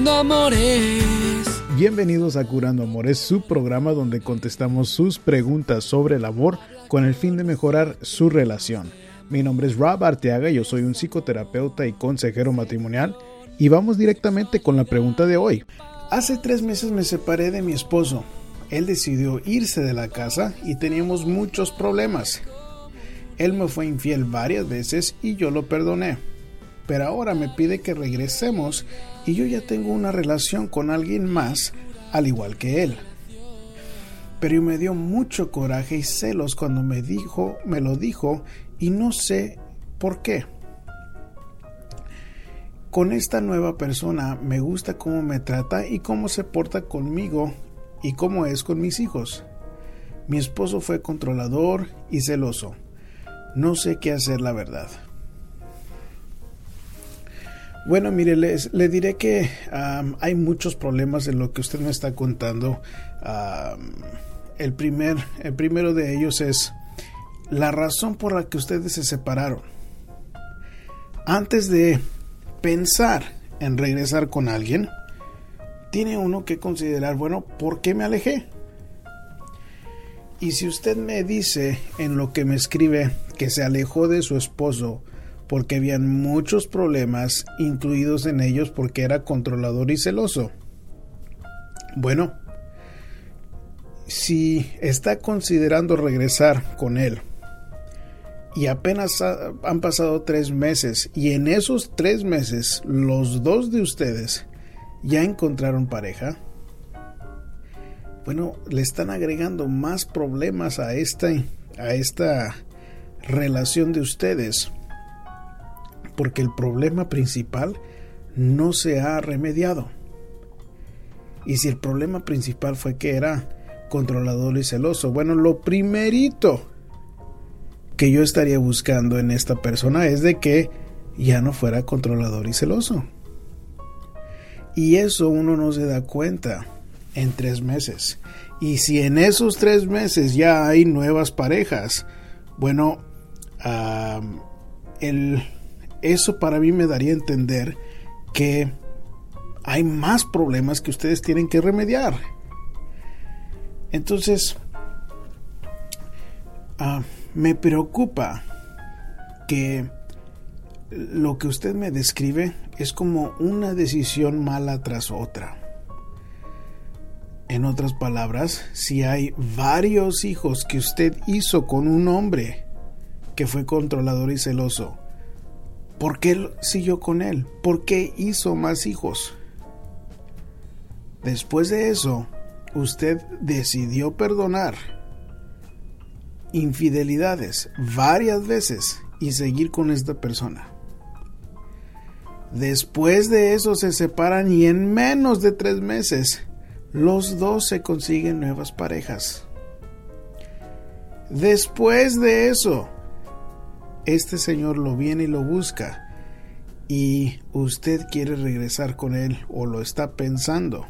Curando Amores. Bienvenidos a Curando Amores, su programa donde contestamos sus preguntas sobre el amor con el fin de mejorar su relación. Mi nombre es Rob Arteaga, yo soy un psicoterapeuta y consejero matrimonial y vamos directamente con la pregunta de hoy. Hace tres meses me separé de mi esposo. Él decidió irse de la casa y teníamos muchos problemas. Él me fue infiel varias veces y yo lo perdoné pero ahora me pide que regresemos y yo ya tengo una relación con alguien más al igual que él. Pero me dio mucho coraje y celos cuando me dijo, me lo dijo y no sé por qué. Con esta nueva persona me gusta cómo me trata y cómo se porta conmigo y cómo es con mis hijos. Mi esposo fue controlador y celoso. No sé qué hacer la verdad. Bueno, mire, les, le diré que hay muchos problemas en lo que usted me está contando. el, primer, el primero de ellos es la razón por la que ustedes se separaron. Antes de pensar en regresar con alguien, tiene uno que considerar, bueno, ¿por qué me alejé? Y si usted me dice en lo que me escribe que se alejó de su esposo porque habían muchos problemas incluidos en ellos porque era controlador y celoso. Bueno, si está considerando regresar con él y apenas han pasado tres meses y en esos tres meses los dos de ustedes ya encontraron pareja, bueno, le están agregando más problemas a esta, a esta relación de ustedes porque el problema principal no se ha remediado. Y si el problema principal fue que era controlador y celoso, bueno, lo primerito que yo estaría buscando en esta persona es de que ya no fuera controlador y celoso. Y eso uno no se da cuenta en tres meses. Y si en esos tres meses ya hay nuevas parejas, bueno, el eso para mí me daría a entender que hay más problemas que ustedes tienen que remediar. Entonces, ah, me preocupa que lo que usted me describe es como una decisión mala tras otra. En otras palabras, si hay varios hijos que usted hizo con un hombre que fue controlador y celoso, ¿Por qué siguió con él? ¿Por qué hizo más hijos? Después de eso, usted decidió perdonar infidelidades varias veces y seguir con esta persona. Después de eso se separan y en menos de tres meses los dos se consiguen nuevas parejas. Después de eso, este señor lo viene y lo busca y usted quiere regresar con él o lo está pensando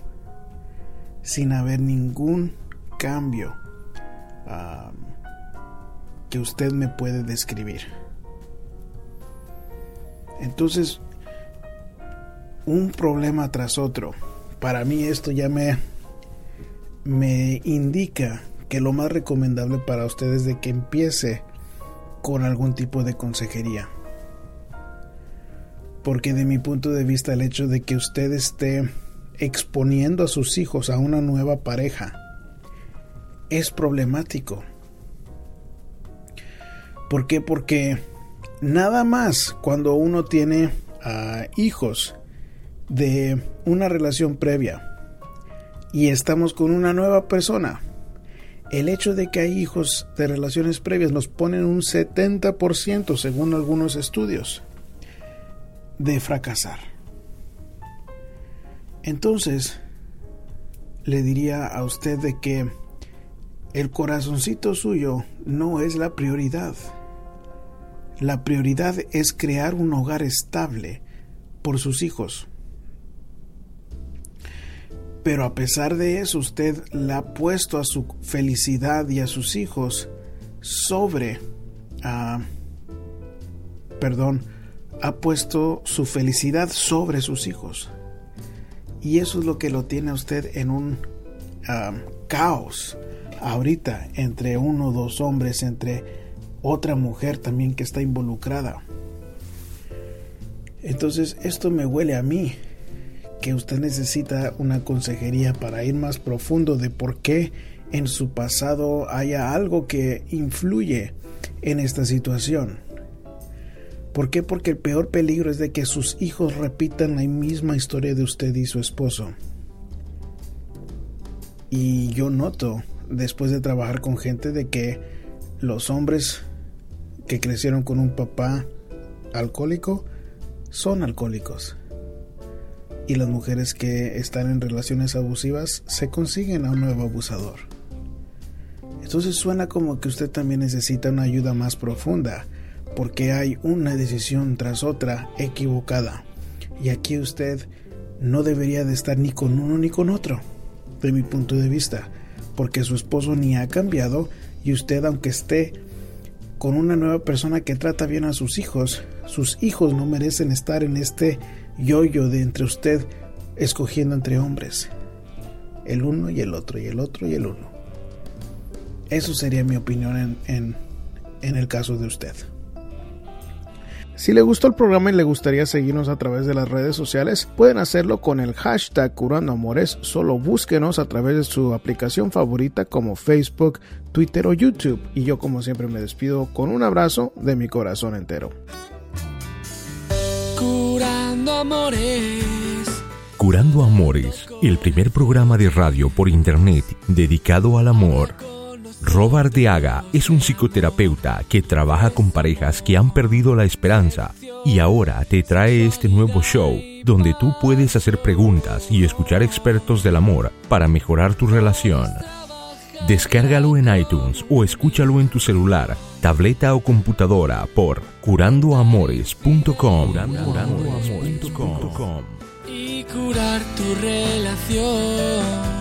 sin haber ningún cambio que usted me puede describir. Entonces, un problema tras otro. Para mí esto ya me, me indica que lo más recomendable para ustedes es de que empiece con algún tipo de consejería. Porque de mi punto de vista el hecho de que usted esté exponiendo a sus hijos a una nueva pareja es problemático. ¿Por qué? Porque nada más cuando uno tiene ah, hijos de una relación previa y estamos con una nueva persona, el hecho de que hay hijos de relaciones previas nos ponen un 70% según algunos estudios de fracasar. Entonces, le diría a usted de que el corazoncito suyo no es la prioridad. La prioridad es crear un hogar estable por sus hijos. Pero a pesar de eso, usted la ha puesto a su felicidad y a sus hijos sobre, ah, perdón, ha puesto su felicidad sobre sus hijos. Y eso es lo que lo tiene a usted en un um, caos ahorita entre uno o dos hombres, entre otra mujer también que está involucrada. Entonces esto me huele a mí que usted necesita una consejería para ir más profundo de por qué en su pasado haya algo que influye en esta situación. ¿Por qué? Porque el peor peligro es de que sus hijos repitan la misma historia de usted y su esposo. Y yo noto, después de trabajar con gente, de que los hombres que crecieron con un papá alcohólico son alcohólicos. Y las mujeres que están en relaciones abusivas se consiguen a un nuevo abusador. Entonces suena como que usted también necesita una ayuda más profunda porque hay una decisión tras otra equivocada. Y aquí usted no debería de estar ni con uno ni con otro, de mi punto de vista, porque su esposo ni ha cambiado y usted aunque esté con una nueva persona que trata bien a sus hijos, sus hijos no merecen estar en este yoyo de entre usted escogiendo entre hombres, el uno y el otro, y el otro y el uno. Eso sería mi opinión en, en, en el caso de usted. Si le gustó el programa y le gustaría seguirnos a través de las redes sociales, pueden hacerlo con el hashtag Curando Amores. Solo búsquenos a través de su aplicación favorita como Facebook, Twitter o YouTube. Y yo como siempre me despido con un abrazo de mi corazón entero. Curando Amores. El primer programa de radio por internet dedicado al amor. Robert Deaga es un psicoterapeuta que trabaja con parejas que han perdido la esperanza y ahora te trae este nuevo show donde tú puedes hacer preguntas y escuchar expertos del amor para mejorar tu relación. Descárgalo en iTunes o escúchalo en tu celular, tableta o computadora por curandoamores.com. Y curar tu relación.